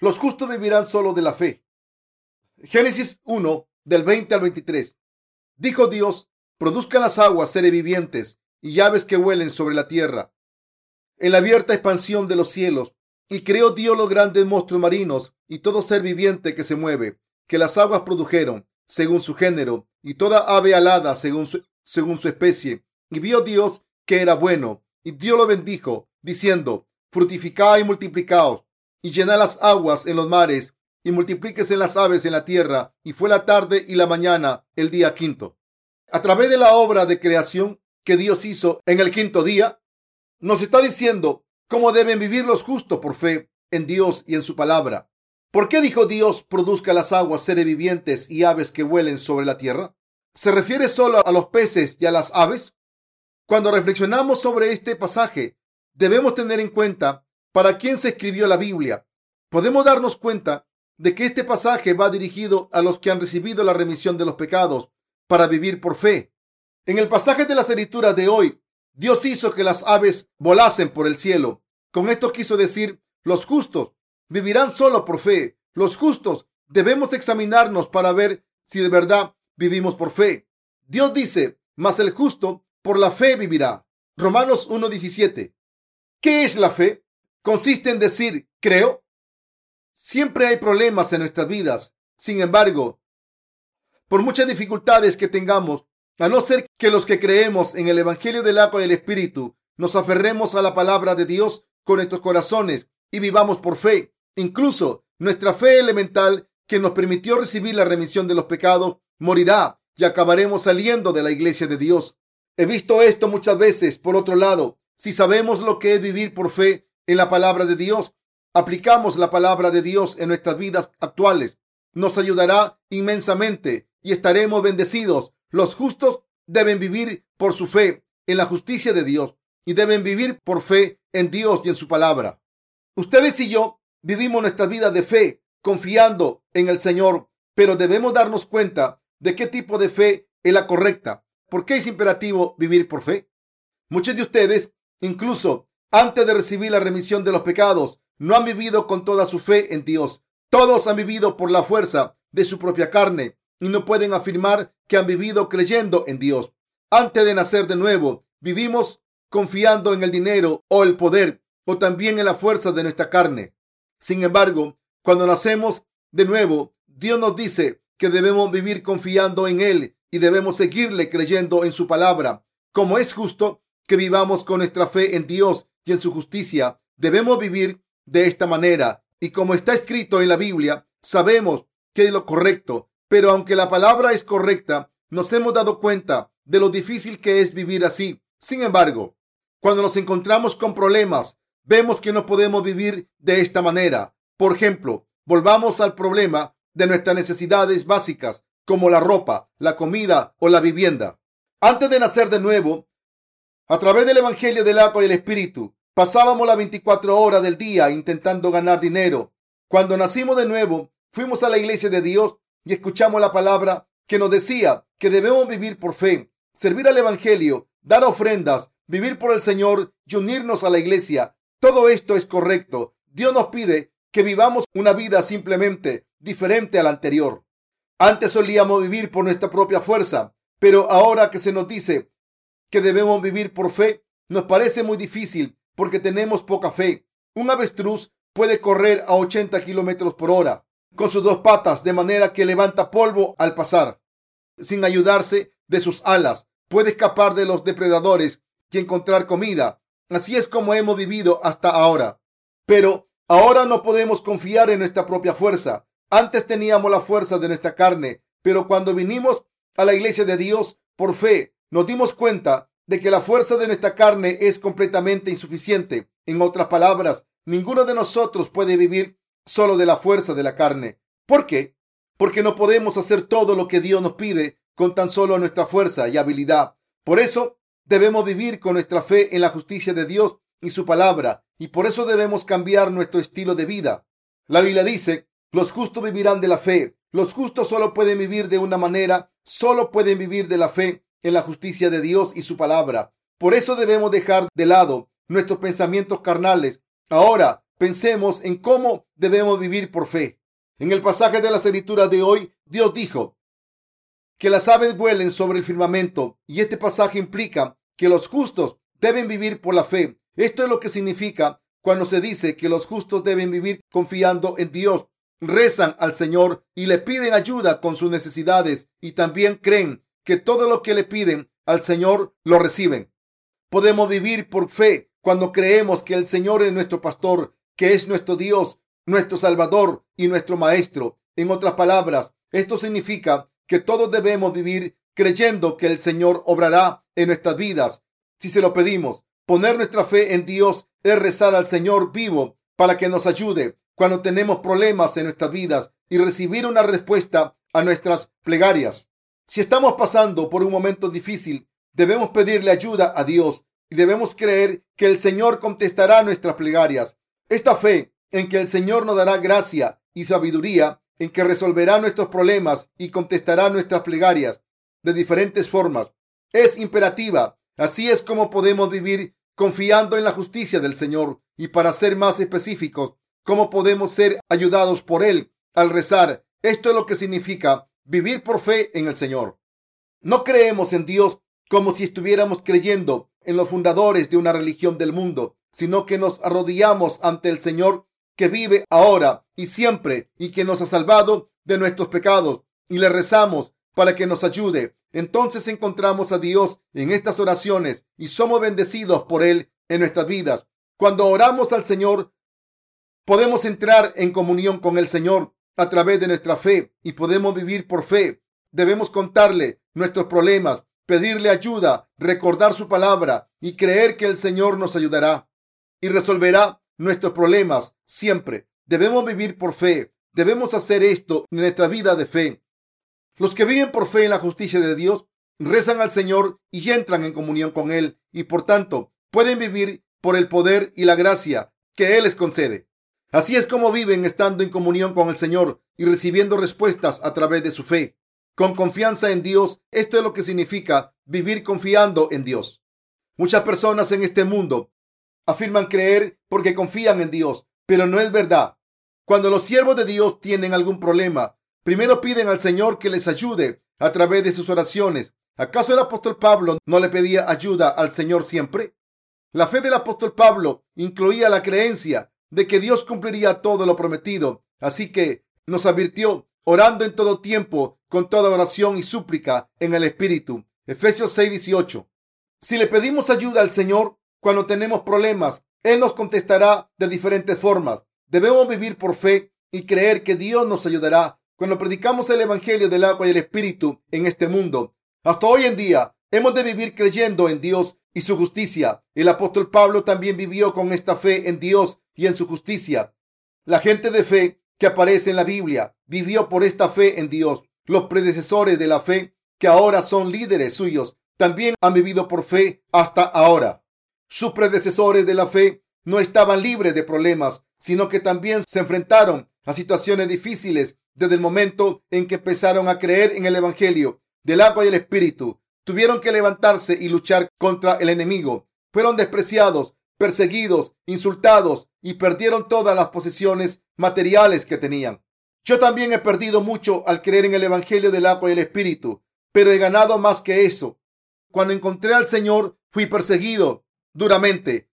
Los justos vivirán solo de la fe. Génesis 1, del 20 al 23. Dijo Dios, produzcan las aguas seres vivientes y llaves que huelen sobre la tierra, en la abierta expansión de los cielos, y creó Dios los grandes monstruos marinos y todo ser viviente que se mueve, que las aguas produjeron, según su género, y toda ave alada según su, según su especie. Y vio Dios que era bueno, y Dios lo bendijo, diciendo, fructificad y multiplicaos, y llenad las aguas en los mares, y multiplíquese las aves en la tierra. Y fue la tarde y la mañana el día quinto. A través de la obra de creación que Dios hizo en el quinto día, nos está diciendo cómo deben vivir los justos por fe en Dios y en su palabra. ¿Por qué dijo Dios produzca las aguas seres vivientes y aves que vuelen sobre la tierra? ¿Se refiere solo a los peces y a las aves? Cuando reflexionamos sobre este pasaje, debemos tener en cuenta para quién se escribió la Biblia. Podemos darnos cuenta de que este pasaje va dirigido a los que han recibido la remisión de los pecados para vivir por fe. En el pasaje de las escrituras de hoy, Dios hizo que las aves volasen por el cielo. Con esto quiso decir, los justos vivirán solo por fe. Los justos debemos examinarnos para ver si de verdad vivimos por fe. Dios dice, mas el justo por la fe vivirá. Romanos 1.17. ¿Qué es la fe? Consiste en decir, creo, Siempre hay problemas en nuestras vidas. Sin embargo, por muchas dificultades que tengamos, a no ser que los que creemos en el Evangelio del agua y del Espíritu nos aferremos a la palabra de Dios con nuestros corazones y vivamos por fe. Incluso nuestra fe elemental que nos permitió recibir la remisión de los pecados morirá y acabaremos saliendo de la iglesia de Dios. He visto esto muchas veces. Por otro lado, si sabemos lo que es vivir por fe en la palabra de Dios, aplicamos la palabra de Dios en nuestras vidas actuales, nos ayudará inmensamente y estaremos bendecidos. Los justos deben vivir por su fe en la justicia de Dios y deben vivir por fe en Dios y en su palabra. Ustedes y yo vivimos nuestra vida de fe confiando en el Señor, pero debemos darnos cuenta de qué tipo de fe es la correcta. ¿Por qué es imperativo vivir por fe? Muchos de ustedes, incluso antes de recibir la remisión de los pecados, no han vivido con toda su fe en Dios. Todos han vivido por la fuerza de su propia carne y no pueden afirmar que han vivido creyendo en Dios. Antes de nacer de nuevo, vivimos confiando en el dinero o el poder o también en la fuerza de nuestra carne. Sin embargo, cuando nacemos de nuevo, Dios nos dice que debemos vivir confiando en Él y debemos seguirle creyendo en su palabra. Como es justo que vivamos con nuestra fe en Dios y en su justicia, debemos vivir de esta manera. Y como está escrito en la Biblia, sabemos que es lo correcto. Pero aunque la palabra es correcta, nos hemos dado cuenta de lo difícil que es vivir así. Sin embargo, cuando nos encontramos con problemas, vemos que no podemos vivir de esta manera. Por ejemplo, volvamos al problema de nuestras necesidades básicas, como la ropa, la comida o la vivienda. Antes de nacer de nuevo, a través del Evangelio del agua y el Espíritu, Pasábamos las 24 horas del día intentando ganar dinero. Cuando nacimos de nuevo, fuimos a la iglesia de Dios y escuchamos la palabra que nos decía que debemos vivir por fe, servir al Evangelio, dar ofrendas, vivir por el Señor y unirnos a la iglesia. Todo esto es correcto. Dios nos pide que vivamos una vida simplemente diferente a la anterior. Antes solíamos vivir por nuestra propia fuerza, pero ahora que se nos dice que debemos vivir por fe, nos parece muy difícil porque tenemos poca fe. Un avestruz puede correr a 80 kilómetros por hora con sus dos patas, de manera que levanta polvo al pasar. Sin ayudarse de sus alas, puede escapar de los depredadores y encontrar comida. Así es como hemos vivido hasta ahora. Pero ahora no podemos confiar en nuestra propia fuerza. Antes teníamos la fuerza de nuestra carne, pero cuando vinimos a la iglesia de Dios por fe, nos dimos cuenta de que la fuerza de nuestra carne es completamente insuficiente. En otras palabras, ninguno de nosotros puede vivir solo de la fuerza de la carne. ¿Por qué? Porque no podemos hacer todo lo que Dios nos pide con tan solo nuestra fuerza y habilidad. Por eso debemos vivir con nuestra fe en la justicia de Dios y su palabra, y por eso debemos cambiar nuestro estilo de vida. La Biblia dice, los justos vivirán de la fe. Los justos solo pueden vivir de una manera, solo pueden vivir de la fe en la justicia de Dios y su palabra. Por eso debemos dejar de lado nuestros pensamientos carnales. Ahora pensemos en cómo debemos vivir por fe. En el pasaje de la escritura de hoy, Dios dijo que las aves vuelen sobre el firmamento y este pasaje implica que los justos deben vivir por la fe. Esto es lo que significa cuando se dice que los justos deben vivir confiando en Dios. Rezan al Señor y le piden ayuda con sus necesidades y también creen que todo lo que le piden al Señor lo reciben. Podemos vivir por fe cuando creemos que el Señor es nuestro pastor, que es nuestro Dios, nuestro Salvador y nuestro Maestro. En otras palabras, esto significa que todos debemos vivir creyendo que el Señor obrará en nuestras vidas si se lo pedimos. Poner nuestra fe en Dios es rezar al Señor vivo para que nos ayude cuando tenemos problemas en nuestras vidas y recibir una respuesta a nuestras plegarias. Si estamos pasando por un momento difícil, debemos pedirle ayuda a Dios y debemos creer que el Señor contestará nuestras plegarias. Esta fe en que el Señor nos dará gracia y sabiduría, en que resolverá nuestros problemas y contestará nuestras plegarias de diferentes formas, es imperativa. Así es como podemos vivir confiando en la justicia del Señor y para ser más específicos, cómo podemos ser ayudados por Él al rezar. Esto es lo que significa vivir por fe en el Señor. No creemos en Dios como si estuviéramos creyendo en los fundadores de una religión del mundo, sino que nos arrodillamos ante el Señor que vive ahora y siempre y que nos ha salvado de nuestros pecados y le rezamos para que nos ayude. Entonces encontramos a Dios en estas oraciones y somos bendecidos por Él en nuestras vidas. Cuando oramos al Señor, podemos entrar en comunión con el Señor a través de nuestra fe y podemos vivir por fe. Debemos contarle nuestros problemas, pedirle ayuda, recordar su palabra y creer que el Señor nos ayudará y resolverá nuestros problemas siempre. Debemos vivir por fe. Debemos hacer esto en nuestra vida de fe. Los que viven por fe en la justicia de Dios rezan al Señor y entran en comunión con Él y por tanto pueden vivir por el poder y la gracia que Él les concede. Así es como viven estando en comunión con el Señor y recibiendo respuestas a través de su fe. Con confianza en Dios, esto es lo que significa vivir confiando en Dios. Muchas personas en este mundo afirman creer porque confían en Dios, pero no es verdad. Cuando los siervos de Dios tienen algún problema, primero piden al Señor que les ayude a través de sus oraciones. ¿Acaso el apóstol Pablo no le pedía ayuda al Señor siempre? La fe del apóstol Pablo incluía la creencia de que Dios cumpliría todo lo prometido. Así que nos advirtió orando en todo tiempo, con toda oración y súplica en el Espíritu. Efesios 6:18. Si le pedimos ayuda al Señor cuando tenemos problemas, Él nos contestará de diferentes formas. Debemos vivir por fe y creer que Dios nos ayudará cuando predicamos el Evangelio del agua y el Espíritu en este mundo. Hasta hoy en día hemos de vivir creyendo en Dios y su justicia. El apóstol Pablo también vivió con esta fe en Dios y en su justicia. La gente de fe que aparece en la Biblia vivió por esta fe en Dios. Los predecesores de la fe que ahora son líderes suyos también han vivido por fe hasta ahora. Sus predecesores de la fe no estaban libres de problemas, sino que también se enfrentaron a situaciones difíciles desde el momento en que empezaron a creer en el Evangelio del agua y el Espíritu. Tuvieron que levantarse y luchar contra el enemigo. Fueron despreciados, perseguidos, insultados y perdieron todas las posesiones materiales que tenían. Yo también he perdido mucho al creer en el Evangelio del agua y el Espíritu, pero he ganado más que eso. Cuando encontré al Señor, fui perseguido duramente,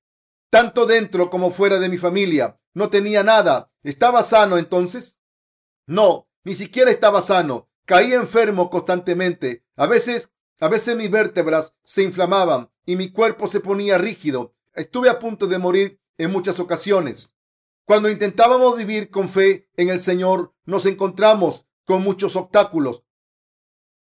tanto dentro como fuera de mi familia. No tenía nada. ¿Estaba sano entonces? No, ni siquiera estaba sano. Caí enfermo constantemente. A veces, a veces mis vértebras se inflamaban y mi cuerpo se ponía rígido Estuve a punto de morir en muchas ocasiones. Cuando intentábamos vivir con fe en el Señor, nos encontramos con muchos obstáculos,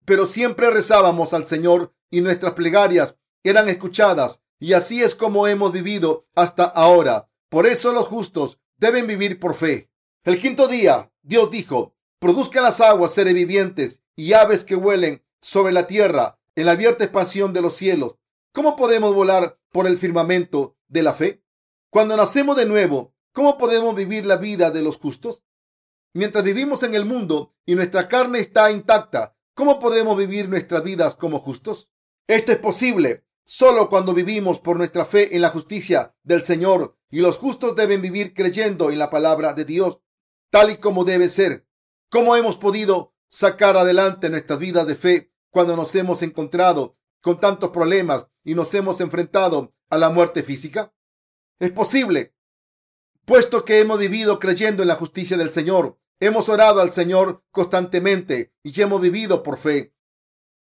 pero siempre rezábamos al Señor y nuestras plegarias eran escuchadas y así es como hemos vivido hasta ahora. Por eso los justos deben vivir por fe. El quinto día, Dios dijo, produzcan las aguas seres vivientes y aves que huelen sobre la tierra en la abierta expansión de los cielos. ¿Cómo podemos volar por el firmamento de la fe? Cuando nacemos de nuevo, ¿cómo podemos vivir la vida de los justos? Mientras vivimos en el mundo y nuestra carne está intacta, ¿cómo podemos vivir nuestras vidas como justos? Esto es posible Solo cuando vivimos por nuestra fe en la justicia del Señor y los justos deben vivir creyendo en la palabra de Dios, tal y como debe ser. ¿Cómo hemos podido sacar adelante nuestras vidas de fe cuando nos hemos encontrado con tantos problemas y nos hemos enfrentado a la muerte física? Es posible, puesto que hemos vivido creyendo en la justicia del Señor, hemos orado al Señor constantemente y hemos vivido por fe,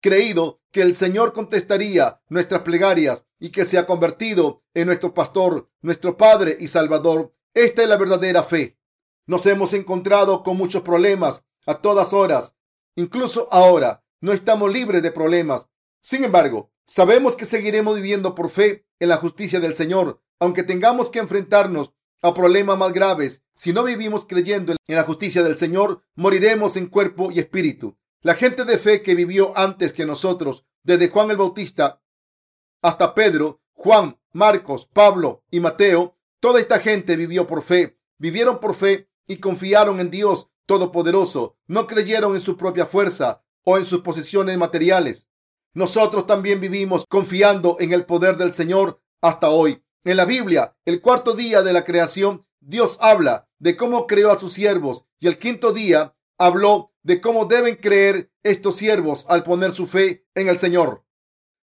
creído que el Señor contestaría nuestras plegarias y que se ha convertido en nuestro pastor, nuestro Padre y Salvador. Esta es la verdadera fe. Nos hemos encontrado con muchos problemas a todas horas. Incluso ahora no estamos libres de problemas. Sin embargo, sabemos que seguiremos viviendo por fe en la justicia del Señor, aunque tengamos que enfrentarnos a problemas más graves. Si no vivimos creyendo en la justicia del Señor, moriremos en cuerpo y espíritu. La gente de fe que vivió antes que nosotros, desde Juan el Bautista hasta Pedro, Juan, Marcos, Pablo y Mateo, toda esta gente vivió por fe, vivieron por fe y confiaron en Dios Todopoderoso, no creyeron en su propia fuerza o en sus posesiones materiales. Nosotros también vivimos confiando en el poder del Señor hasta hoy. En la Biblia, el cuarto día de la creación, Dios habla de cómo creó a sus siervos y el quinto día habló de cómo deben creer estos siervos al poner su fe en el Señor.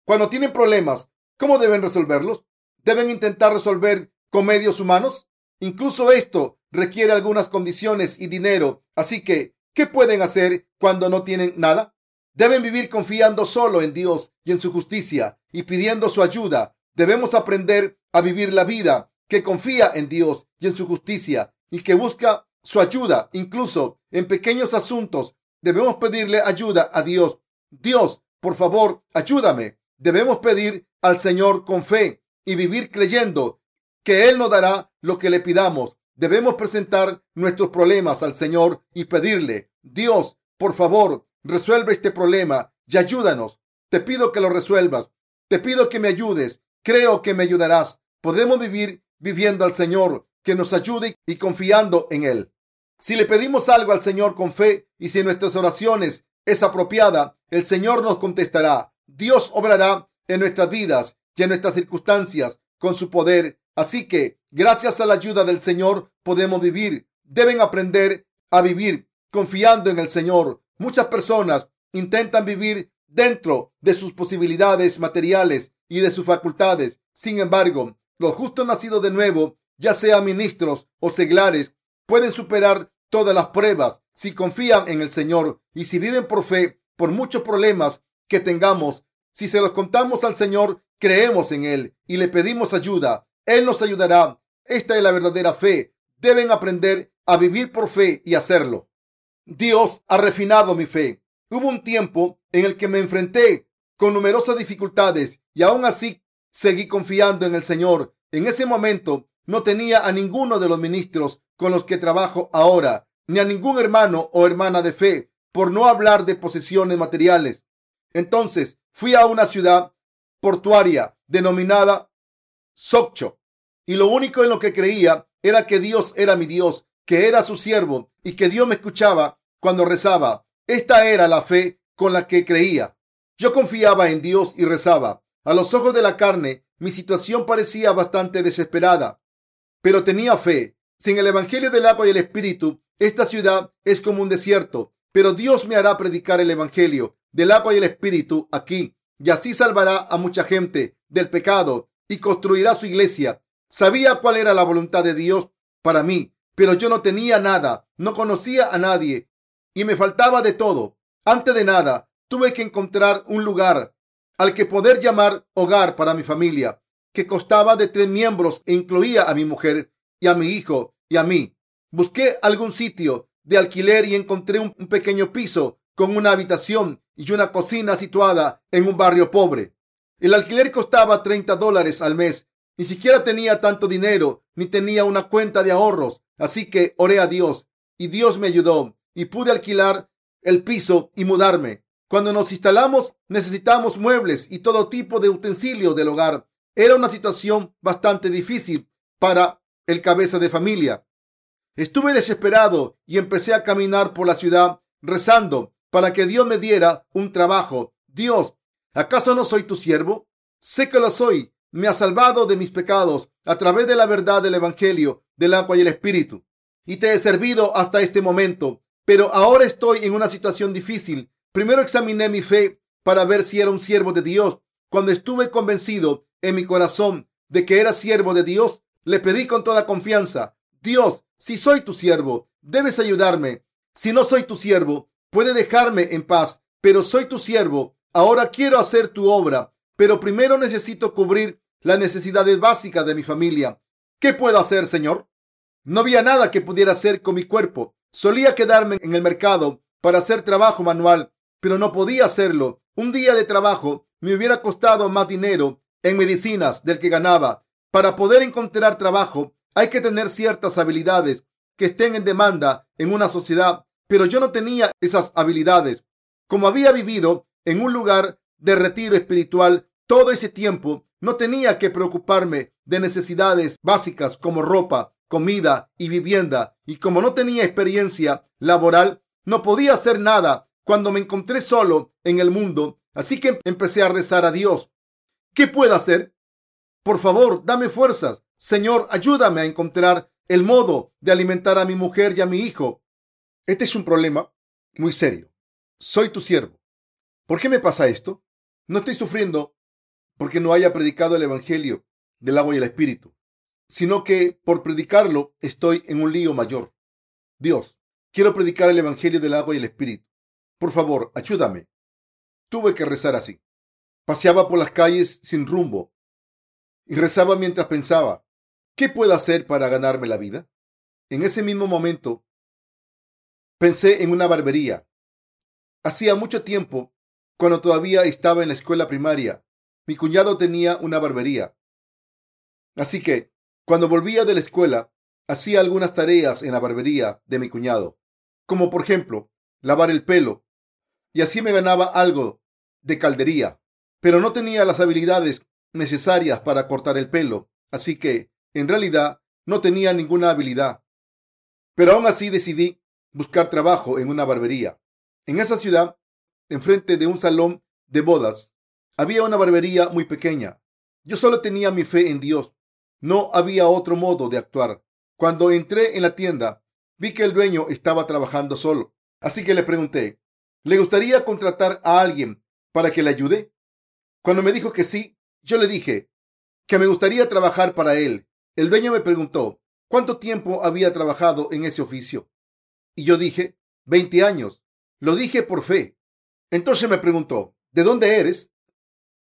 Cuando tienen problemas, ¿cómo deben resolverlos? ¿Deben intentar resolver con medios humanos? Incluso esto requiere algunas condiciones y dinero. Así que, ¿qué pueden hacer cuando no tienen nada? Deben vivir confiando solo en Dios y en su justicia y pidiendo su ayuda. Debemos aprender a vivir la vida que confía en Dios y en su justicia y que busca su ayuda, incluso en pequeños asuntos. Debemos pedirle ayuda a Dios. Dios, por favor, ayúdame. Debemos pedir al Señor con fe y vivir creyendo que Él nos dará lo que le pidamos. Debemos presentar nuestros problemas al Señor y pedirle, Dios, por favor, resuelve este problema y ayúdanos. Te pido que lo resuelvas. Te pido que me ayudes. Creo que me ayudarás. Podemos vivir viviendo al Señor, que nos ayude y confiando en Él. Si le pedimos algo al Señor con fe y si nuestras oraciones es apropiada, el Señor nos contestará. Dios obrará en nuestras vidas y en nuestras circunstancias con su poder Así que, gracias a la ayuda del Señor, podemos vivir. Deben aprender a vivir confiando en el Señor. Muchas personas intentan vivir dentro de sus posibilidades materiales y de sus facultades. Sin embargo, los justos nacidos de nuevo, ya sean ministros o seglares, pueden superar todas las pruebas si confían en el Señor y si viven por fe, por muchos problemas que tengamos. Si se los contamos al Señor, creemos en Él y le pedimos ayuda. Él nos ayudará. Esta es la verdadera fe. Deben aprender a vivir por fe y hacerlo. Dios ha refinado mi fe. Hubo un tiempo en el que me enfrenté con numerosas dificultades y aún así seguí confiando en el Señor. En ese momento no tenía a ninguno de los ministros con los que trabajo ahora, ni a ningún hermano o hermana de fe, por no hablar de posesiones materiales. Entonces fui a una ciudad portuaria denominada Soccho. Y lo único en lo que creía era que Dios era mi Dios, que era su siervo y que Dios me escuchaba cuando rezaba. Esta era la fe con la que creía. Yo confiaba en Dios y rezaba. A los ojos de la carne, mi situación parecía bastante desesperada, pero tenía fe. Sin el Evangelio del agua y el Espíritu, esta ciudad es como un desierto, pero Dios me hará predicar el Evangelio del agua y el Espíritu aquí, y así salvará a mucha gente del pecado y construirá su iglesia. Sabía cuál era la voluntad de Dios para mí, pero yo no tenía nada, no conocía a nadie y me faltaba de todo. Antes de nada, tuve que encontrar un lugar al que poder llamar hogar para mi familia, que costaba de tres miembros e incluía a mi mujer y a mi hijo y a mí. Busqué algún sitio de alquiler y encontré un, pequeño piso con una habitación y una cocina situada en un barrio pobre. El alquiler costaba 30 dólares al mes. Ni siquiera tenía tanto dinero, ni tenía una cuenta de ahorros. Así que oré a Dios y Dios me ayudó y pude alquilar el piso y mudarme. Cuando nos instalamos necesitamos muebles y todo tipo de utensilios del hogar. Era una situación bastante difícil para el cabeza de familia. Estuve desesperado y empecé a caminar por la ciudad rezando para que Dios me diera un trabajo. Dios, ¿Acaso no soy tu siervo? Sé que lo soy. Me ha salvado de mis pecados a través de la verdad del Evangelio, del agua y el Espíritu. Y te he servido hasta este momento. Pero ahora estoy en una situación difícil. Primero examiné mi fe para ver si era un siervo de Dios. Cuando estuve convencido en mi corazón de que era siervo de Dios, le pedí con toda confianza, Dios, si soy tu siervo, debes ayudarme. Si no soy tu siervo, puede dejarme en paz, pero soy tu siervo. Ahora quiero hacer tu obra, pero primero necesito cubrir las necesidades básicas de mi familia. ¿Qué puedo hacer, Señor? No había nada que pudiera hacer con mi cuerpo. Solía quedarme en el mercado para hacer trabajo manual, pero no podía hacerlo. Un día de trabajo me hubiera costado más dinero en medicinas del que ganaba. Para poder encontrar trabajo hay que tener ciertas habilidades que estén en demanda en una sociedad, pero yo no tenía esas habilidades. Como había vivido en un lugar de retiro espiritual todo ese tiempo, no tenía que preocuparme de necesidades básicas como ropa, comida y vivienda, y como no tenía experiencia laboral, no podía hacer nada cuando me encontré solo en el mundo, así que empecé a rezar a Dios. ¿Qué puedo hacer? Por favor, dame fuerzas. Señor, ayúdame a encontrar el modo de alimentar a mi mujer y a mi hijo. Este es un problema muy serio. Soy tu siervo. ¿Por qué me pasa esto? No estoy sufriendo porque no haya predicado el Evangelio del agua y el Espíritu, sino que por predicarlo estoy en un lío mayor. Dios, quiero predicar el Evangelio del agua y el Espíritu. Por favor, ayúdame. Tuve que rezar así. Paseaba por las calles sin rumbo y rezaba mientras pensaba, ¿qué puedo hacer para ganarme la vida? En ese mismo momento pensé en una barbería. Hacía mucho tiempo, cuando todavía estaba en la escuela primaria, mi cuñado tenía una barbería. Así que, cuando volvía de la escuela, hacía algunas tareas en la barbería de mi cuñado, como por ejemplo, lavar el pelo, y así me ganaba algo de caldería, pero no tenía las habilidades necesarias para cortar el pelo, así que, en realidad, no tenía ninguna habilidad. Pero aún así decidí buscar trabajo en una barbería. En esa ciudad, enfrente de un salón de bodas, había una barbería muy pequeña. Yo solo tenía mi fe en Dios. No había otro modo de actuar. Cuando entré en la tienda, vi que el dueño estaba trabajando solo. Así que le pregunté, ¿le gustaría contratar a alguien para que le ayude? Cuando me dijo que sí, yo le dije que me gustaría trabajar para él. El dueño me preguntó cuánto tiempo había trabajado en ese oficio. Y yo dije, 20 años. Lo dije por fe. Entonces me preguntó, ¿de dónde eres?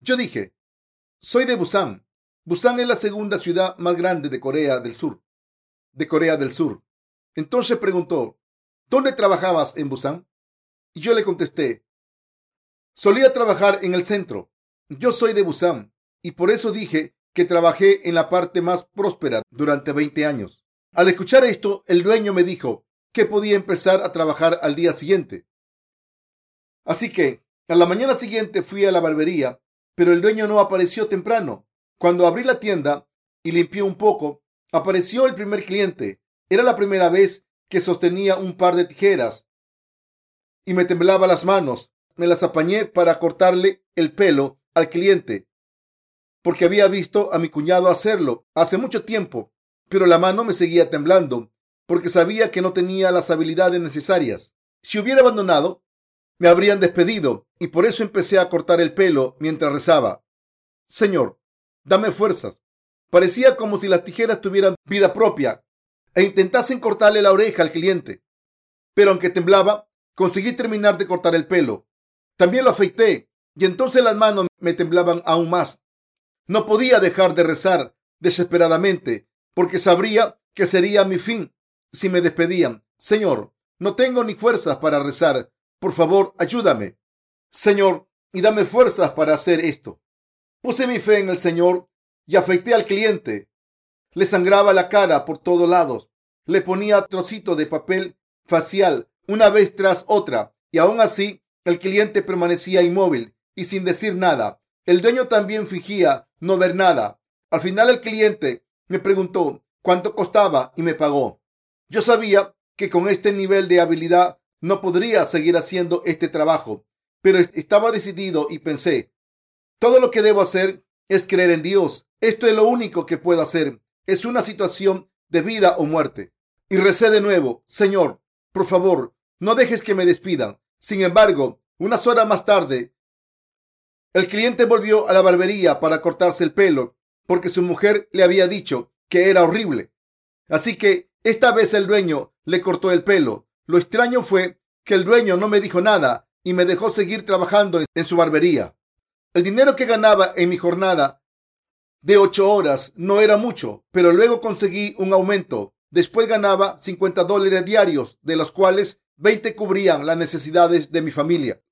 Yo dije, soy de Busan. Busan es la segunda ciudad más grande de Corea del Sur. De Corea del Sur. Entonces preguntó, ¿dónde trabajabas en Busan? Y yo le contesté, solía trabajar en el centro. Yo soy de Busan y por eso dije que trabajé en la parte más próspera durante 20 años. Al escuchar esto, el dueño me dijo que podía empezar a trabajar al día siguiente. Así que a la mañana siguiente fui a la barbería pero el dueño no apareció temprano. Cuando abrí la tienda y limpié un poco, apareció el primer cliente. Era la primera vez que sostenía un par de tijeras y me temblaba las manos. Me las apañé para cortarle el pelo al cliente, porque había visto a mi cuñado hacerlo hace mucho tiempo, pero la mano me seguía temblando, porque sabía que no tenía las habilidades necesarias. Si hubiera abandonado, me habrían despedido y por eso empecé a cortar el pelo mientras rezaba. Señor, dame fuerzas. Parecía como si las tijeras tuvieran vida propia e intentasen cortarle la oreja al cliente. Pero aunque temblaba, conseguí terminar de cortar el pelo. También lo afeité y entonces las manos me temblaban aún más. No podía dejar de rezar desesperadamente porque sabría que sería mi fin si me despedían. Señor, no tengo ni fuerzas para rezar por favor, ayúdame, Señor, y dame fuerzas para hacer esto. Puse mi fe en el Señor y afeité al cliente. Le sangraba la cara por todos lados. Le ponía trocito de papel facial una vez tras otra y aún así el cliente permanecía inmóvil y sin decir nada. El dueño también fingía no ver nada. Al final el cliente me preguntó cuánto costaba y me pagó. Yo sabía que con este nivel de habilidad no podría seguir haciendo este trabajo, pero estaba decidido y pensé, todo lo que debo hacer es creer en Dios. Esto es lo único que puedo hacer. Es una situación de vida o muerte. Y recé de nuevo, Señor, por favor, no dejes que me despidan. Sin embargo, unas horas más tarde, el cliente volvió a la barbería para cortarse el pelo porque su mujer le había dicho que era horrible. Así que esta vez el dueño le cortó el pelo. Lo extraño fue que el dueño no me dijo nada y me dejó seguir trabajando en su barbería. El dinero que ganaba en mi jornada de ocho horas no era mucho, pero luego conseguí un aumento. Después ganaba 50 dólares diarios, de los cuales 20 cubrían las necesidades de mi familia.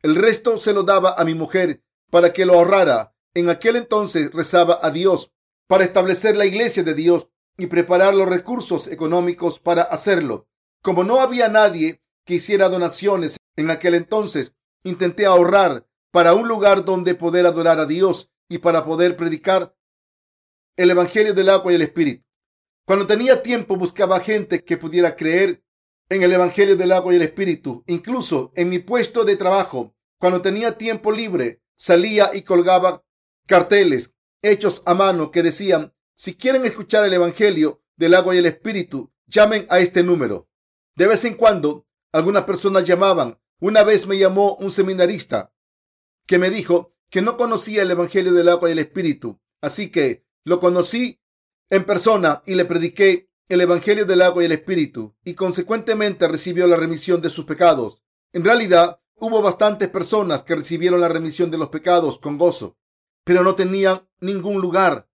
El resto se lo daba a mi mujer para que lo ahorrara. En aquel entonces rezaba a Dios para establecer la iglesia de Dios y preparar los recursos económicos para hacerlo. Como no había nadie que hiciera donaciones en aquel entonces, intenté ahorrar para un lugar donde poder adorar a Dios y para poder predicar el Evangelio del agua y el Espíritu. Cuando tenía tiempo buscaba gente que pudiera creer en el Evangelio del agua y el Espíritu. Incluso en mi puesto de trabajo, cuando tenía tiempo libre, salía y colgaba carteles hechos a mano que decían, si quieren escuchar el Evangelio del agua y el Espíritu, llamen a este número. De vez en cuando, algunas personas llamaban. Una vez me llamó un seminarista que me dijo que no conocía el Evangelio del agua y el Espíritu. Así que lo conocí en persona y le prediqué el Evangelio del agua y el Espíritu y consecuentemente recibió la remisión de sus pecados. En realidad, hubo bastantes personas que recibieron la remisión de los pecados con gozo, pero no tenían ningún lugar,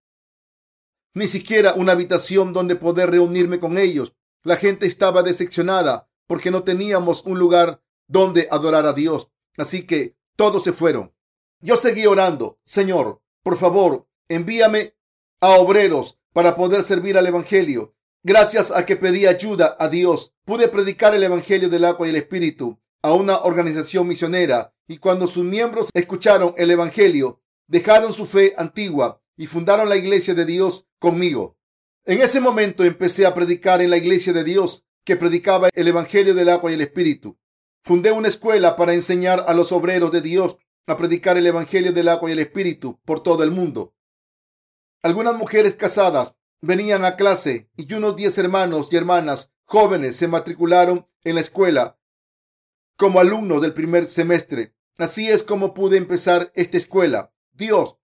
ni siquiera una habitación donde poder reunirme con ellos. La gente estaba decepcionada porque no teníamos un lugar donde adorar a Dios. Así que todos se fueron. Yo seguí orando, Señor, por favor, envíame a obreros para poder servir al Evangelio. Gracias a que pedí ayuda a Dios, pude predicar el Evangelio del agua y el Espíritu a una organización misionera y cuando sus miembros escucharon el Evangelio, dejaron su fe antigua y fundaron la iglesia de Dios conmigo. En ese momento empecé a predicar en la iglesia de Dios que predicaba el Evangelio del agua y el Espíritu. Fundé una escuela para enseñar a los obreros de Dios a predicar el Evangelio del agua y el Espíritu por todo el mundo. Algunas mujeres casadas venían a clase y unos diez hermanos y hermanas jóvenes se matricularon en la escuela como alumnos del primer semestre. Así es como pude empezar esta escuela. Dios,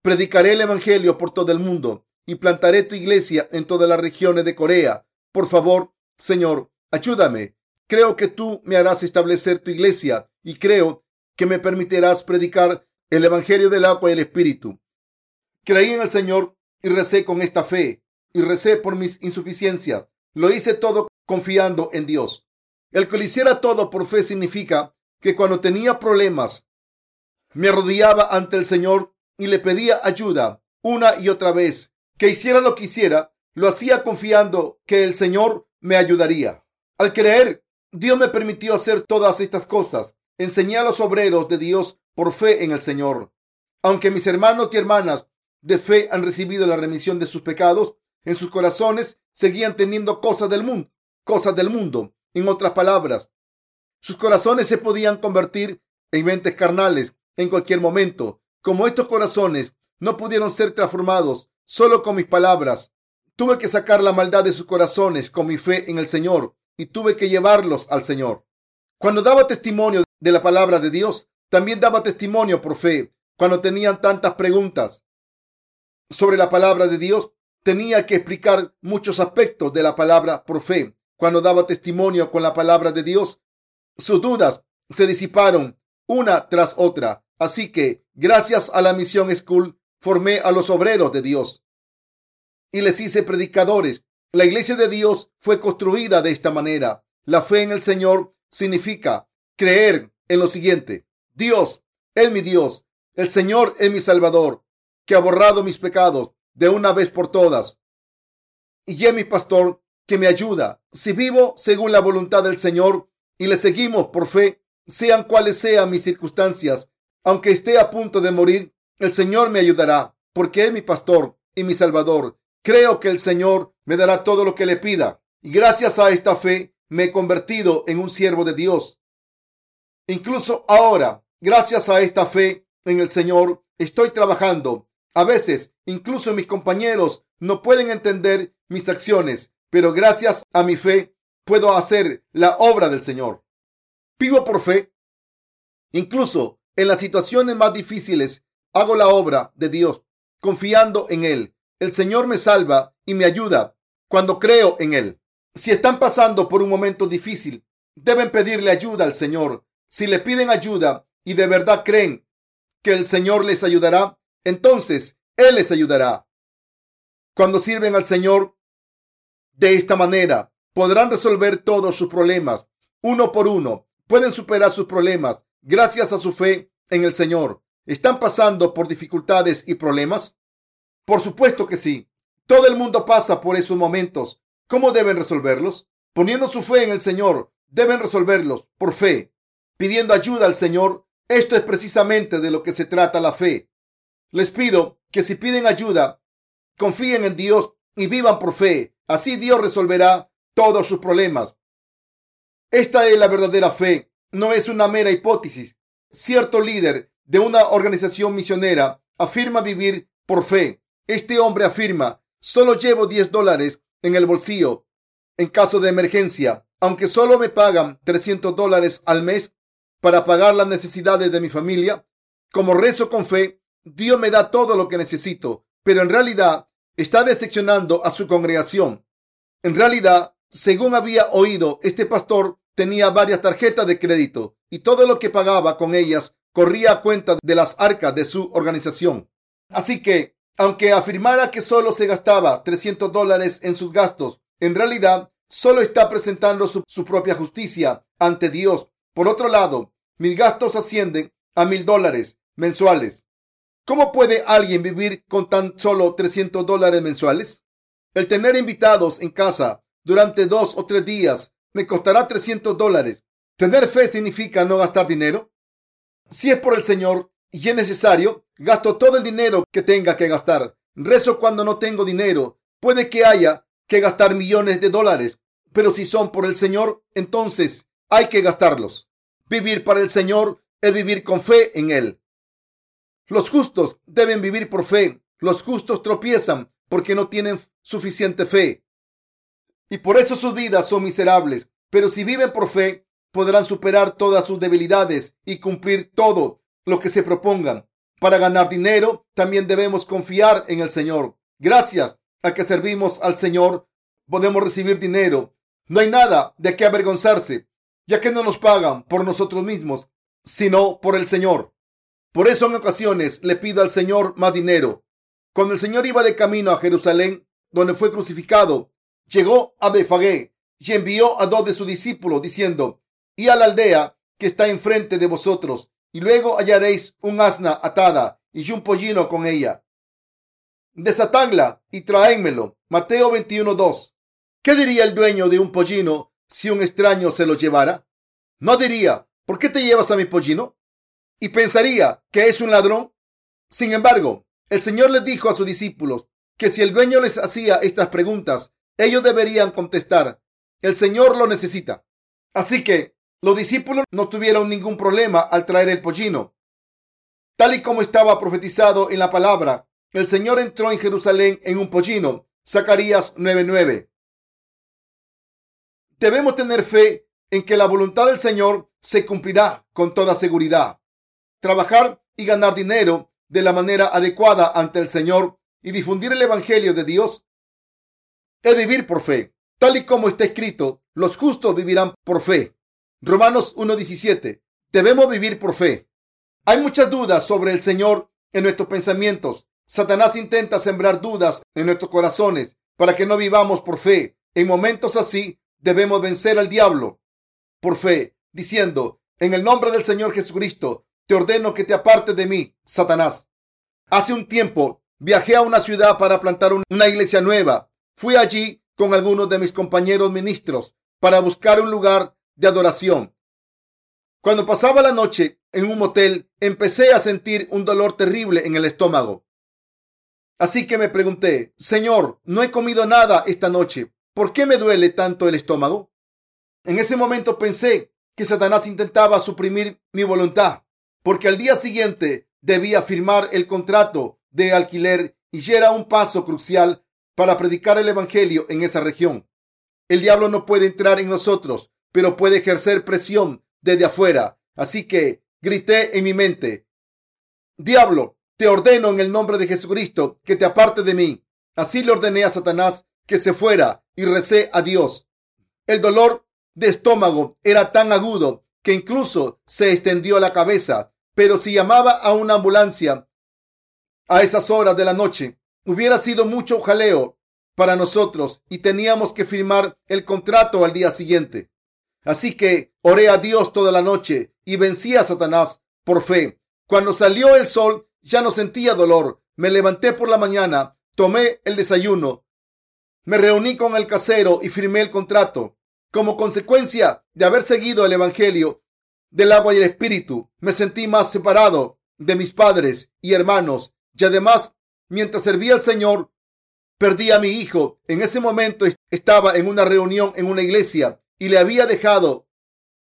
predicaré el Evangelio por todo el mundo y plantaré tu iglesia en todas las regiones de Corea. Por favor, Señor, ayúdame. Creo que tú me harás establecer tu iglesia y creo que me permitirás predicar el Evangelio del agua y el Espíritu. Creí en el Señor y recé con esta fe y recé por mis insuficiencias. Lo hice todo confiando en Dios. El que lo hiciera todo por fe significa que cuando tenía problemas, me arrodillaba ante el Señor y le pedía ayuda una y otra vez. Que hiciera lo que hiciera, lo hacía confiando que el Señor me ayudaría. Al creer, Dios me permitió hacer todas estas cosas. Enseñé a los obreros de Dios por fe en el Señor. Aunque mis hermanos y hermanas de fe han recibido la remisión de sus pecados, en sus corazones seguían teniendo cosas del mundo, cosas del mundo. En otras palabras, sus corazones se podían convertir en mentes carnales en cualquier momento. Como estos corazones no pudieron ser transformados solo con mis palabras, tuve que sacar la maldad de sus corazones con mi fe en el Señor y tuve que llevarlos al Señor. Cuando daba testimonio de la palabra de Dios, también daba testimonio por fe. Cuando tenían tantas preguntas sobre la palabra de Dios, tenía que explicar muchos aspectos de la palabra por fe. Cuando daba testimonio con la palabra de Dios, sus dudas se disiparon una tras otra. Así que, gracias a la misión School, formé a los obreros de Dios y les hice predicadores. La iglesia de Dios fue construida de esta manera. La fe en el Señor significa creer en lo siguiente. Dios es mi Dios. El Señor es mi Salvador, que ha borrado mis pecados de una vez por todas. Y es mi pastor que me ayuda. Si vivo según la voluntad del Señor y le seguimos por fe, sean cuales sean mis circunstancias, aunque esté a punto de morir, el Señor me ayudará, porque es mi pastor y mi salvador. Creo que el Señor me dará todo lo que le pida. Y gracias a esta fe me he convertido en un siervo de Dios. Incluso ahora, gracias a esta fe en el Señor, estoy trabajando. A veces, incluso mis compañeros no pueden entender mis acciones, pero gracias a mi fe puedo hacer la obra del Señor. Vivo por fe. Incluso en las situaciones más difíciles, hago la obra de Dios, confiando en Él. El Señor me salva y me ayuda cuando creo en Él. Si están pasando por un momento difícil, deben pedirle ayuda al Señor. Si le piden ayuda y de verdad creen que el Señor les ayudará, entonces Él les ayudará. Cuando sirven al Señor de esta manera, podrán resolver todos sus problemas uno por uno. Pueden superar sus problemas gracias a su fe en el Señor. ¿Están pasando por dificultades y problemas? Por supuesto que sí. Todo el mundo pasa por esos momentos. ¿Cómo deben resolverlos? Poniendo su fe en el Señor, deben resolverlos por fe, pidiendo ayuda al Señor. Esto es precisamente de lo que se trata la fe. Les pido que si piden ayuda, confíen en Dios y vivan por fe. Así Dios resolverá todos sus problemas. Esta es la verdadera fe. No es una mera hipótesis. Cierto líder de una organización misionera afirma vivir por fe. Este hombre afirma, solo llevo 10 dólares en el bolsillo en caso de emergencia, aunque solo me pagan 300 dólares al mes para pagar las necesidades de mi familia. Como rezo con fe, Dios me da todo lo que necesito, pero en realidad está decepcionando a su congregación. En realidad, según había oído, este pastor tenía varias tarjetas de crédito y todo lo que pagaba con ellas corría a cuenta de las arcas de su organización. Así que aunque afirmara que solo se gastaba 300 dólares en sus gastos, en realidad solo está presentando su, su propia justicia ante Dios. Por otro lado, mis gastos ascienden a mil dólares mensuales. ¿Cómo puede alguien vivir con tan solo 300 dólares mensuales? El tener invitados en casa durante dos o tres días me costará 300 dólares. ¿Tener fe significa no gastar dinero? Si es por el Señor, y es necesario, gasto todo el dinero que tenga que gastar. Rezo cuando no tengo dinero. Puede que haya que gastar millones de dólares, pero si son por el Señor, entonces hay que gastarlos. Vivir para el Señor es vivir con fe en Él. Los justos deben vivir por fe. Los justos tropiezan porque no tienen suficiente fe. Y por eso sus vidas son miserables. Pero si viven por fe, podrán superar todas sus debilidades y cumplir todo lo que se propongan. Para ganar dinero, también debemos confiar en el Señor. Gracias a que servimos al Señor, podemos recibir dinero. No hay nada de qué avergonzarse, ya que no nos pagan por nosotros mismos, sino por el Señor. Por eso en ocasiones le pido al Señor más dinero. Cuando el Señor iba de camino a Jerusalén, donde fue crucificado, llegó a Befagé y envió a dos de sus discípulos diciendo, y a la aldea que está enfrente de vosotros y luego hallaréis un asna atada y un pollino con ella. Desatadla y traédmelo. Mateo 21.2. ¿Qué diría el dueño de un pollino si un extraño se lo llevara? No diría, ¿por qué te llevas a mi pollino? Y pensaría que es un ladrón. Sin embargo, el Señor les dijo a sus discípulos que si el dueño les hacía estas preguntas, ellos deberían contestar, el Señor lo necesita. Así que los discípulos no tuvieron ningún problema al traer el pollino. Tal y como estaba profetizado en la palabra, el Señor entró en Jerusalén en un pollino. Zacarías 9:9. Debemos tener fe en que la voluntad del Señor se cumplirá con toda seguridad. Trabajar y ganar dinero de la manera adecuada ante el Señor y difundir el Evangelio de Dios es vivir por fe. Tal y como está escrito, los justos vivirán por fe. Romanos 1.17. Debemos vivir por fe. Hay muchas dudas sobre el Señor en nuestros pensamientos. Satanás intenta sembrar dudas en nuestros corazones para que no vivamos por fe. En momentos así debemos vencer al diablo por fe, diciendo, en el nombre del Señor Jesucristo, te ordeno que te apartes de mí, Satanás. Hace un tiempo viajé a una ciudad para plantar una iglesia nueva. Fui allí con algunos de mis compañeros ministros para buscar un lugar de adoración. Cuando pasaba la noche en un motel, empecé a sentir un dolor terrible en el estómago. Así que me pregunté, Señor, no he comido nada esta noche. ¿Por qué me duele tanto el estómago? En ese momento pensé que Satanás intentaba suprimir mi voluntad, porque al día siguiente debía firmar el contrato de alquiler y ya era un paso crucial para predicar el Evangelio en esa región. El diablo no puede entrar en nosotros, pero puede ejercer presión desde afuera. Así que grité en mi mente, Diablo, te ordeno en el nombre de Jesucristo que te aparte de mí. Así le ordené a Satanás que se fuera y recé a Dios. El dolor de estómago era tan agudo que incluso se extendió la cabeza, pero si llamaba a una ambulancia a esas horas de la noche, hubiera sido mucho jaleo para nosotros y teníamos que firmar el contrato al día siguiente. Así que oré a Dios toda la noche y vencí a Satanás por fe. Cuando salió el sol ya no sentía dolor. Me levanté por la mañana, tomé el desayuno, me reuní con el casero y firmé el contrato. Como consecuencia de haber seguido el Evangelio del agua y el Espíritu, me sentí más separado de mis padres y hermanos y además, mientras servía al Señor, perdí a mi hijo. En ese momento estaba en una reunión en una iglesia y le había dejado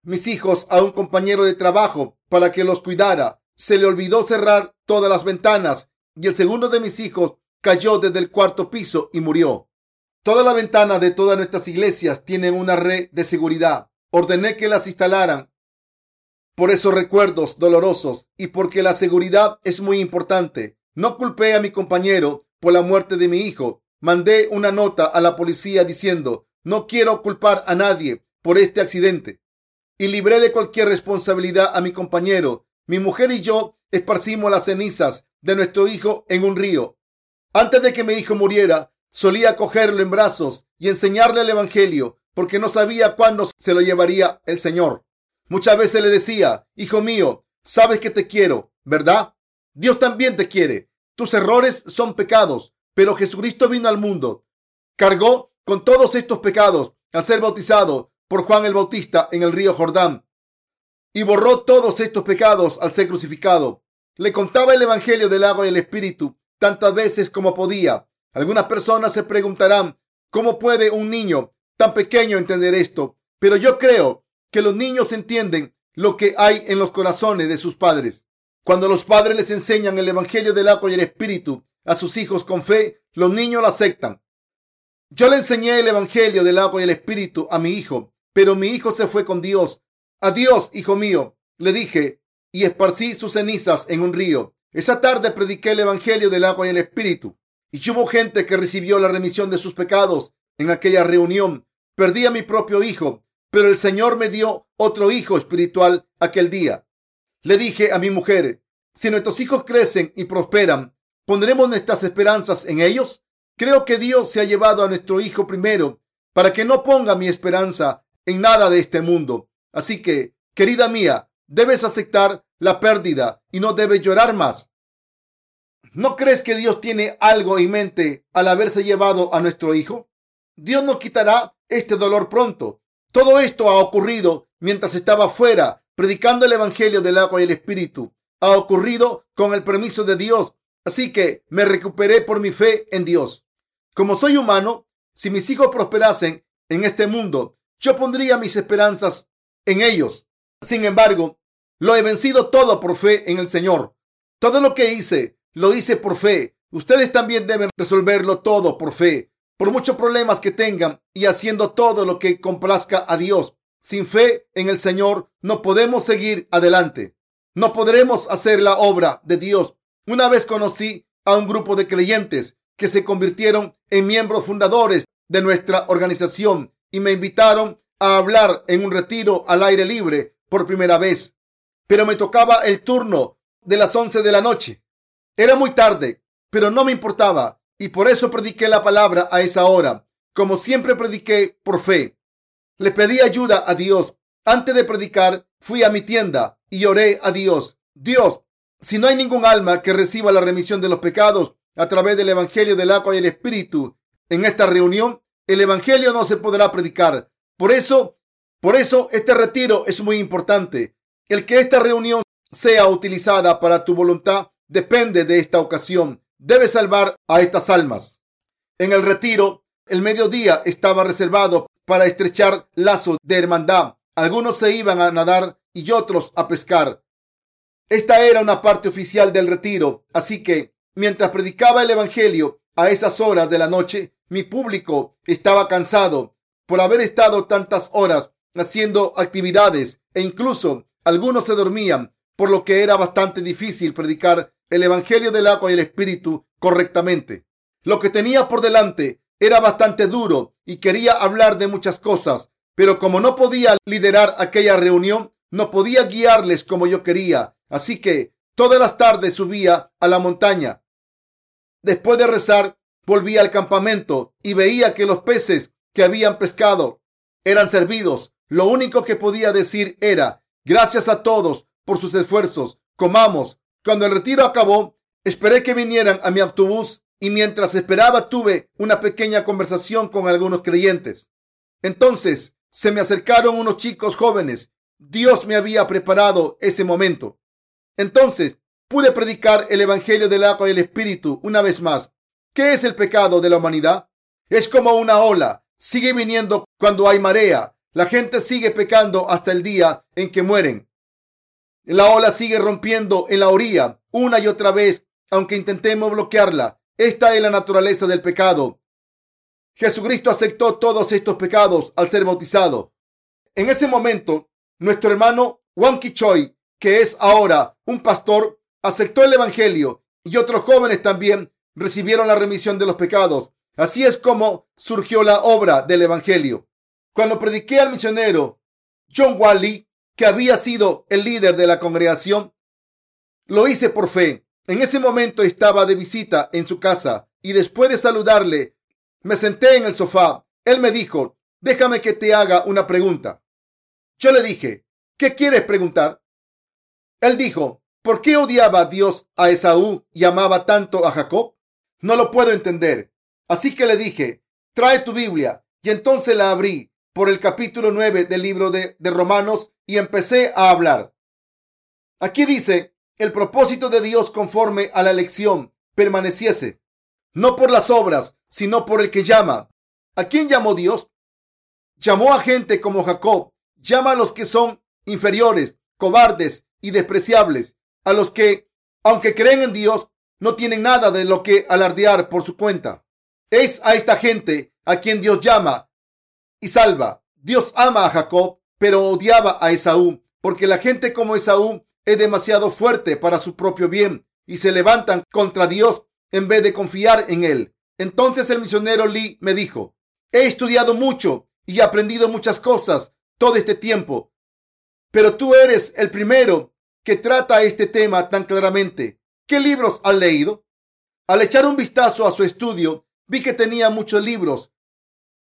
mis hijos a un compañero de trabajo para que los cuidara. Se le olvidó cerrar todas las ventanas y el segundo de mis hijos cayó desde el cuarto piso y murió. Todas las ventanas de todas nuestras iglesias tienen una red de seguridad. Ordené que las instalaran por esos recuerdos dolorosos y porque la seguridad es muy importante. No culpé a mi compañero por la muerte de mi hijo. Mandé una nota a la policía diciendo, no quiero culpar a nadie por este accidente. Y libré de cualquier responsabilidad a mi compañero. Mi mujer y yo esparcimos las cenizas de nuestro hijo en un río. Antes de que mi hijo muriera, solía cogerlo en brazos y enseñarle el Evangelio, porque no sabía cuándo se lo llevaría el Señor. Muchas veces le decía, Hijo mío, sabes que te quiero, ¿verdad? Dios también te quiere. Tus errores son pecados, pero Jesucristo vino al mundo, cargó con todos estos pecados al ser bautizado por Juan el Bautista en el río Jordán y borró todos estos pecados al ser crucificado. Le contaba el Evangelio del agua y el Espíritu tantas veces como podía. Algunas personas se preguntarán, ¿cómo puede un niño tan pequeño entender esto? Pero yo creo que los niños entienden lo que hay en los corazones de sus padres. Cuando los padres les enseñan el Evangelio del agua y el Espíritu a sus hijos con fe, los niños lo aceptan. Yo le enseñé el Evangelio del agua y el Espíritu a mi hijo, pero mi hijo se fue con Dios. Adiós, hijo mío, le dije, y esparcí sus cenizas en un río. Esa tarde prediqué el Evangelio del agua y el Espíritu, y hubo gente que recibió la remisión de sus pecados en aquella reunión. Perdí a mi propio hijo, pero el Señor me dio otro hijo espiritual aquel día. Le dije a mi mujer, si nuestros hijos crecen y prosperan, ¿pondremos nuestras esperanzas en ellos? Creo que Dios se ha llevado a nuestro hijo primero para que no ponga mi esperanza en nada de este mundo. Así que, querida mía, debes aceptar la pérdida y no debes llorar más. ¿No crees que Dios tiene algo en mente al haberse llevado a nuestro hijo? Dios nos quitará este dolor pronto. Todo esto ha ocurrido mientras estaba fuera predicando el Evangelio del agua y el Espíritu. Ha ocurrido con el permiso de Dios, así que me recuperé por mi fe en Dios. Como soy humano, si mis hijos prosperasen en este mundo, yo pondría mis esperanzas en ellos. Sin embargo, lo he vencido todo por fe en el Señor. Todo lo que hice, lo hice por fe. Ustedes también deben resolverlo todo por fe, por muchos problemas que tengan y haciendo todo lo que complazca a Dios. Sin fe en el Señor no podemos seguir adelante. No podremos hacer la obra de Dios. Una vez conocí a un grupo de creyentes que se convirtieron en miembros fundadores de nuestra organización y me invitaron a hablar en un retiro al aire libre por primera vez. Pero me tocaba el turno de las once de la noche. Era muy tarde, pero no me importaba y por eso prediqué la palabra a esa hora. Como siempre prediqué por fe. Le pedí ayuda a Dios. Antes de predicar, fui a mi tienda y oré a Dios. Dios, si no hay ningún alma que reciba la remisión de los pecados a través del Evangelio del agua y el Espíritu en esta reunión, el Evangelio no se podrá predicar. Por eso, por eso este retiro es muy importante. El que esta reunión sea utilizada para tu voluntad depende de esta ocasión. Debes salvar a estas almas. En el retiro, el mediodía estaba reservado para estrechar lazos de hermandad. Algunos se iban a nadar y otros a pescar. Esta era una parte oficial del retiro, así que mientras predicaba el Evangelio a esas horas de la noche, mi público estaba cansado por haber estado tantas horas haciendo actividades e incluso algunos se dormían, por lo que era bastante difícil predicar el Evangelio del agua y el Espíritu correctamente. Lo que tenía por delante era bastante duro y quería hablar de muchas cosas, pero como no podía liderar aquella reunión, no podía guiarles como yo quería. Así que todas las tardes subía a la montaña. Después de rezar, volvía al campamento y veía que los peces que habían pescado eran servidos. Lo único que podía decir era, gracias a todos por sus esfuerzos, comamos. Cuando el retiro acabó, esperé que vinieran a mi autobús y mientras esperaba tuve una pequeña conversación con algunos creyentes. Entonces se me acercaron unos chicos jóvenes. Dios me había preparado ese momento. Entonces pude predicar el Evangelio del agua y el Espíritu una vez más. ¿Qué es el pecado de la humanidad? Es como una ola. Sigue viniendo cuando hay marea. La gente sigue pecando hasta el día en que mueren. La ola sigue rompiendo en la orilla una y otra vez, aunque intentemos bloquearla. Esta es la naturaleza del pecado. Jesucristo aceptó todos estos pecados al ser bautizado. En ese momento, nuestro hermano Juan Choi, que es ahora un pastor, aceptó el Evangelio y otros jóvenes también recibieron la remisión de los pecados. Así es como surgió la obra del Evangelio. Cuando prediqué al misionero John Wally, que había sido el líder de la congregación, lo hice por fe. En ese momento estaba de visita en su casa y después de saludarle, me senté en el sofá. Él me dijo, déjame que te haga una pregunta. Yo le dije, ¿qué quieres preguntar? Él dijo, ¿por qué odiaba Dios a Esaú y amaba tanto a Jacob? No lo puedo entender. Así que le dije, trae tu Biblia. Y entonces la abrí por el capítulo 9 del libro de, de Romanos y empecé a hablar. Aquí dice el propósito de Dios conforme a la elección permaneciese, no por las obras, sino por el que llama. ¿A quién llamó Dios? Llamó a gente como Jacob, llama a los que son inferiores, cobardes y despreciables, a los que, aunque creen en Dios, no tienen nada de lo que alardear por su cuenta. Es a esta gente a quien Dios llama y salva. Dios ama a Jacob, pero odiaba a Esaú, porque la gente como Esaú es demasiado fuerte para su propio bien y se levantan contra Dios en vez de confiar en Él. Entonces el misionero Lee me dijo, he estudiado mucho y aprendido muchas cosas todo este tiempo, pero tú eres el primero que trata este tema tan claramente. ¿Qué libros has leído? Al echar un vistazo a su estudio, vi que tenía muchos libros,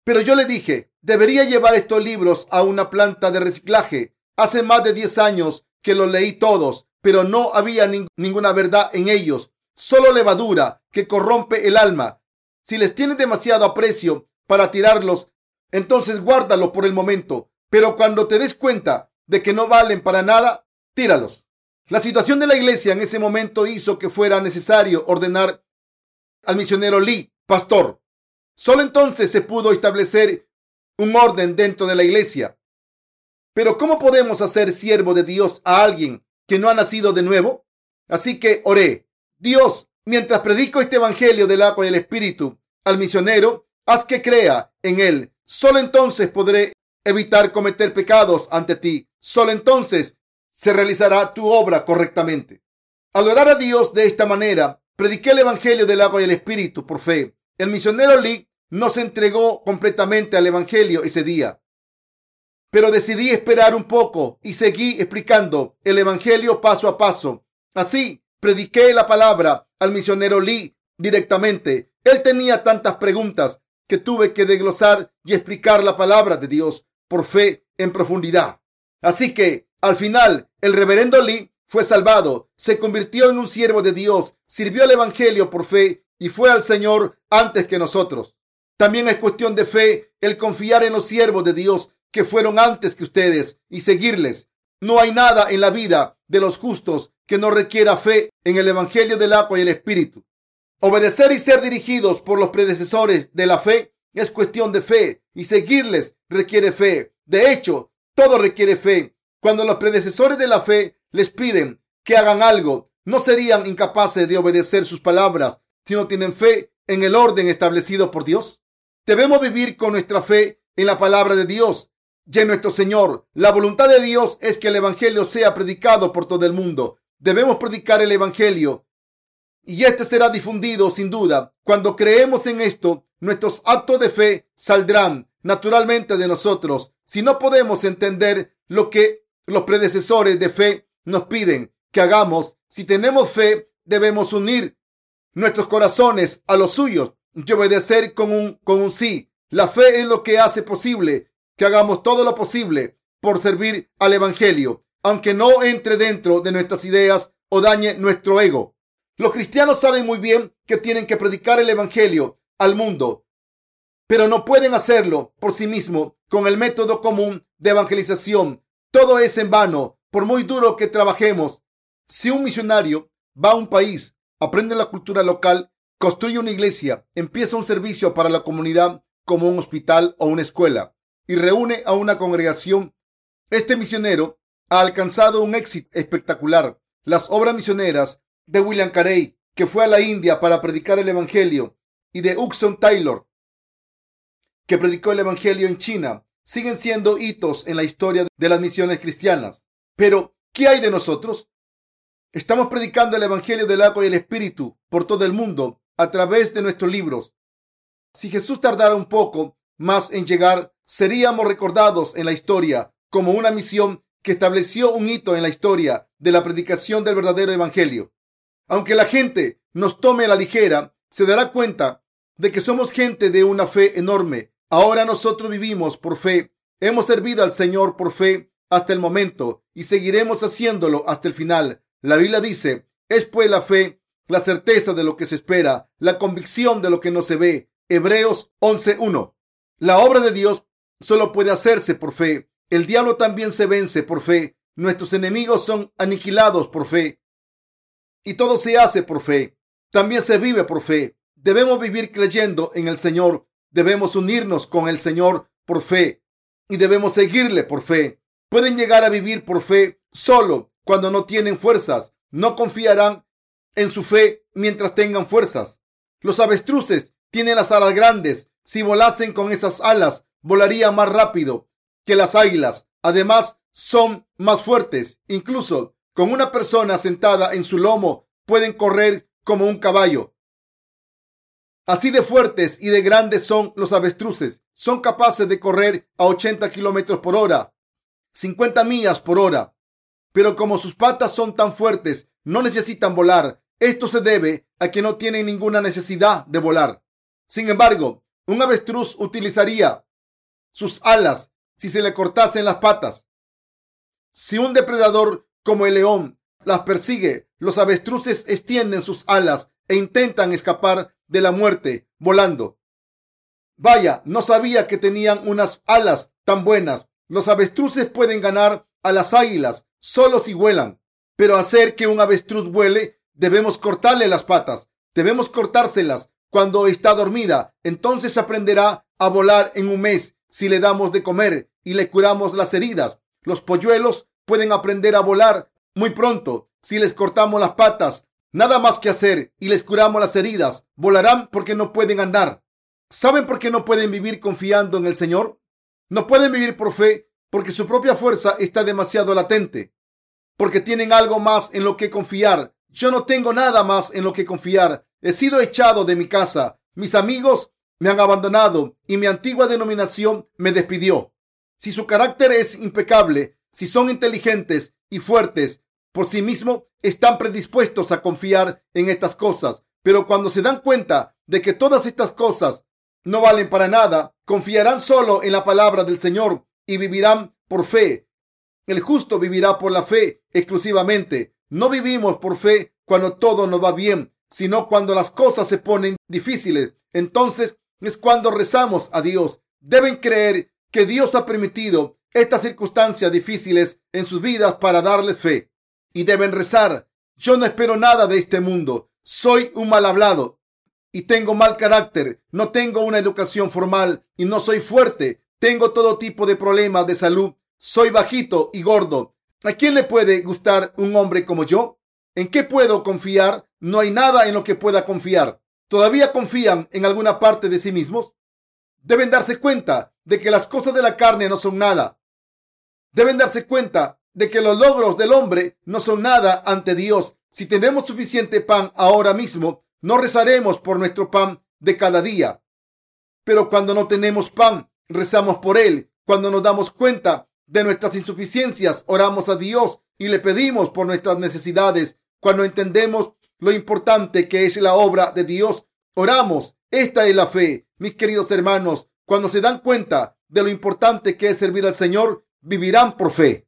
pero yo le dije, debería llevar estos libros a una planta de reciclaje. Hace más de 10 años que los leí todos, pero no había ninguna verdad en ellos, solo levadura que corrompe el alma. Si les tienes demasiado aprecio para tirarlos, entonces guárdalo por el momento, pero cuando te des cuenta de que no valen para nada, tíralos. La situación de la iglesia en ese momento hizo que fuera necesario ordenar al misionero Lee, pastor. Solo entonces se pudo establecer un orden dentro de la iglesia. Pero ¿cómo podemos hacer siervo de Dios a alguien que no ha nacido de nuevo? Así que oré, Dios, mientras predico este evangelio del agua y el espíritu al misionero, haz que crea en él. Solo entonces podré evitar cometer pecados ante ti. Solo entonces se realizará tu obra correctamente. Al orar a Dios de esta manera, prediqué el evangelio del agua y el espíritu por fe. El misionero Lee no se entregó completamente al evangelio ese día pero decidí esperar un poco y seguí explicando el Evangelio paso a paso. Así, prediqué la palabra al misionero Lee directamente. Él tenía tantas preguntas que tuve que desglosar y explicar la palabra de Dios por fe en profundidad. Así que, al final, el reverendo Lee fue salvado, se convirtió en un siervo de Dios, sirvió el Evangelio por fe y fue al Señor antes que nosotros. También es cuestión de fe el confiar en los siervos de Dios que fueron antes que ustedes y seguirles. No hay nada en la vida de los justos que no requiera fe en el Evangelio del agua y el Espíritu. Obedecer y ser dirigidos por los predecesores de la fe es cuestión de fe y seguirles requiere fe. De hecho, todo requiere fe. Cuando los predecesores de la fe les piden que hagan algo, no serían incapaces de obedecer sus palabras si no tienen fe en el orden establecido por Dios. Debemos vivir con nuestra fe en la palabra de Dios y en nuestro Señor. La voluntad de Dios es que el Evangelio sea predicado por todo el mundo. Debemos predicar el Evangelio y este será difundido sin duda. Cuando creemos en esto, nuestros actos de fe saldrán naturalmente de nosotros. Si no podemos entender lo que los predecesores de fe nos piden que hagamos, si tenemos fe, debemos unir nuestros corazones a los suyos y obedecer con un, con un sí. La fe es lo que hace posible que hagamos todo lo posible por servir al Evangelio, aunque no entre dentro de nuestras ideas o dañe nuestro ego. Los cristianos saben muy bien que tienen que predicar el Evangelio al mundo, pero no pueden hacerlo por sí mismos con el método común de evangelización. Todo es en vano, por muy duro que trabajemos. Si un misionario va a un país, aprende la cultura local, construye una iglesia, empieza un servicio para la comunidad como un hospital o una escuela y reúne a una congregación, este misionero ha alcanzado un éxito espectacular. Las obras misioneras de William Carey, que fue a la India para predicar el Evangelio, y de Hudson Taylor, que predicó el Evangelio en China, siguen siendo hitos en la historia de las misiones cristianas. Pero, ¿qué hay de nosotros? Estamos predicando el Evangelio del agua y el Espíritu por todo el mundo a través de nuestros libros. Si Jesús tardara un poco más en llegar, seríamos recordados en la historia como una misión que estableció un hito en la historia de la predicación del verdadero Evangelio. Aunque la gente nos tome a la ligera, se dará cuenta de que somos gente de una fe enorme. Ahora nosotros vivimos por fe, hemos servido al Señor por fe hasta el momento y seguiremos haciéndolo hasta el final. La Biblia dice, es pues la fe, la certeza de lo que se espera, la convicción de lo que no se ve. Hebreos 11.1. La obra de Dios solo puede hacerse por fe. El diablo también se vence por fe. Nuestros enemigos son aniquilados por fe. Y todo se hace por fe. También se vive por fe. Debemos vivir creyendo en el Señor. Debemos unirnos con el Señor por fe. Y debemos seguirle por fe. Pueden llegar a vivir por fe solo cuando no tienen fuerzas. No confiarán en su fe mientras tengan fuerzas. Los avestruces tienen las alas grandes. Si volasen con esas alas, volarían más rápido que las águilas. Además, son más fuertes. Incluso con una persona sentada en su lomo, pueden correr como un caballo. Así de fuertes y de grandes son los avestruces. Son capaces de correr a 80 kilómetros por hora, 50 millas por hora. Pero como sus patas son tan fuertes, no necesitan volar. Esto se debe a que no tienen ninguna necesidad de volar. Sin embargo, un avestruz utilizaría sus alas si se le cortasen las patas. Si un depredador como el león las persigue, los avestruces extienden sus alas e intentan escapar de la muerte volando. Vaya, no sabía que tenían unas alas tan buenas. Los avestruces pueden ganar a las águilas solo si vuelan. Pero hacer que un avestruz vuele, debemos cortarle las patas. Debemos cortárselas cuando está dormida. Entonces aprenderá a volar en un mes si le damos de comer y le curamos las heridas. Los polluelos pueden aprender a volar muy pronto si les cortamos las patas. Nada más que hacer y les curamos las heridas. Volarán porque no pueden andar. ¿Saben por qué no pueden vivir confiando en el Señor? No pueden vivir por fe porque su propia fuerza está demasiado latente. Porque tienen algo más en lo que confiar. Yo no tengo nada más en lo que confiar. He sido echado de mi casa. Mis amigos me han abandonado y mi antigua denominación me despidió. Si su carácter es impecable, si son inteligentes y fuertes por sí mismos, están predispuestos a confiar en estas cosas. Pero cuando se dan cuenta de que todas estas cosas no valen para nada, confiarán solo en la palabra del Señor y vivirán por fe. El justo vivirá por la fe exclusivamente. No vivimos por fe cuando todo nos va bien, sino cuando las cosas se ponen difíciles. Entonces es cuando rezamos a Dios. Deben creer que Dios ha permitido estas circunstancias difíciles en sus vidas para darles fe. Y deben rezar. Yo no espero nada de este mundo. Soy un mal hablado y tengo mal carácter. No tengo una educación formal y no soy fuerte. Tengo todo tipo de problemas de salud. Soy bajito y gordo. ¿A quién le puede gustar un hombre como yo? ¿En qué puedo confiar? No hay nada en lo que pueda confiar. ¿Todavía confían en alguna parte de sí mismos? Deben darse cuenta de que las cosas de la carne no son nada. Deben darse cuenta de que los logros del hombre no son nada ante Dios. Si tenemos suficiente pan ahora mismo, no rezaremos por nuestro pan de cada día. Pero cuando no tenemos pan, rezamos por él. Cuando nos damos cuenta de nuestras insuficiencias, oramos a Dios y le pedimos por nuestras necesidades. Cuando entendemos lo importante que es la obra de Dios, oramos. Esta es la fe, mis queridos hermanos. Cuando se dan cuenta de lo importante que es servir al Señor, vivirán por fe.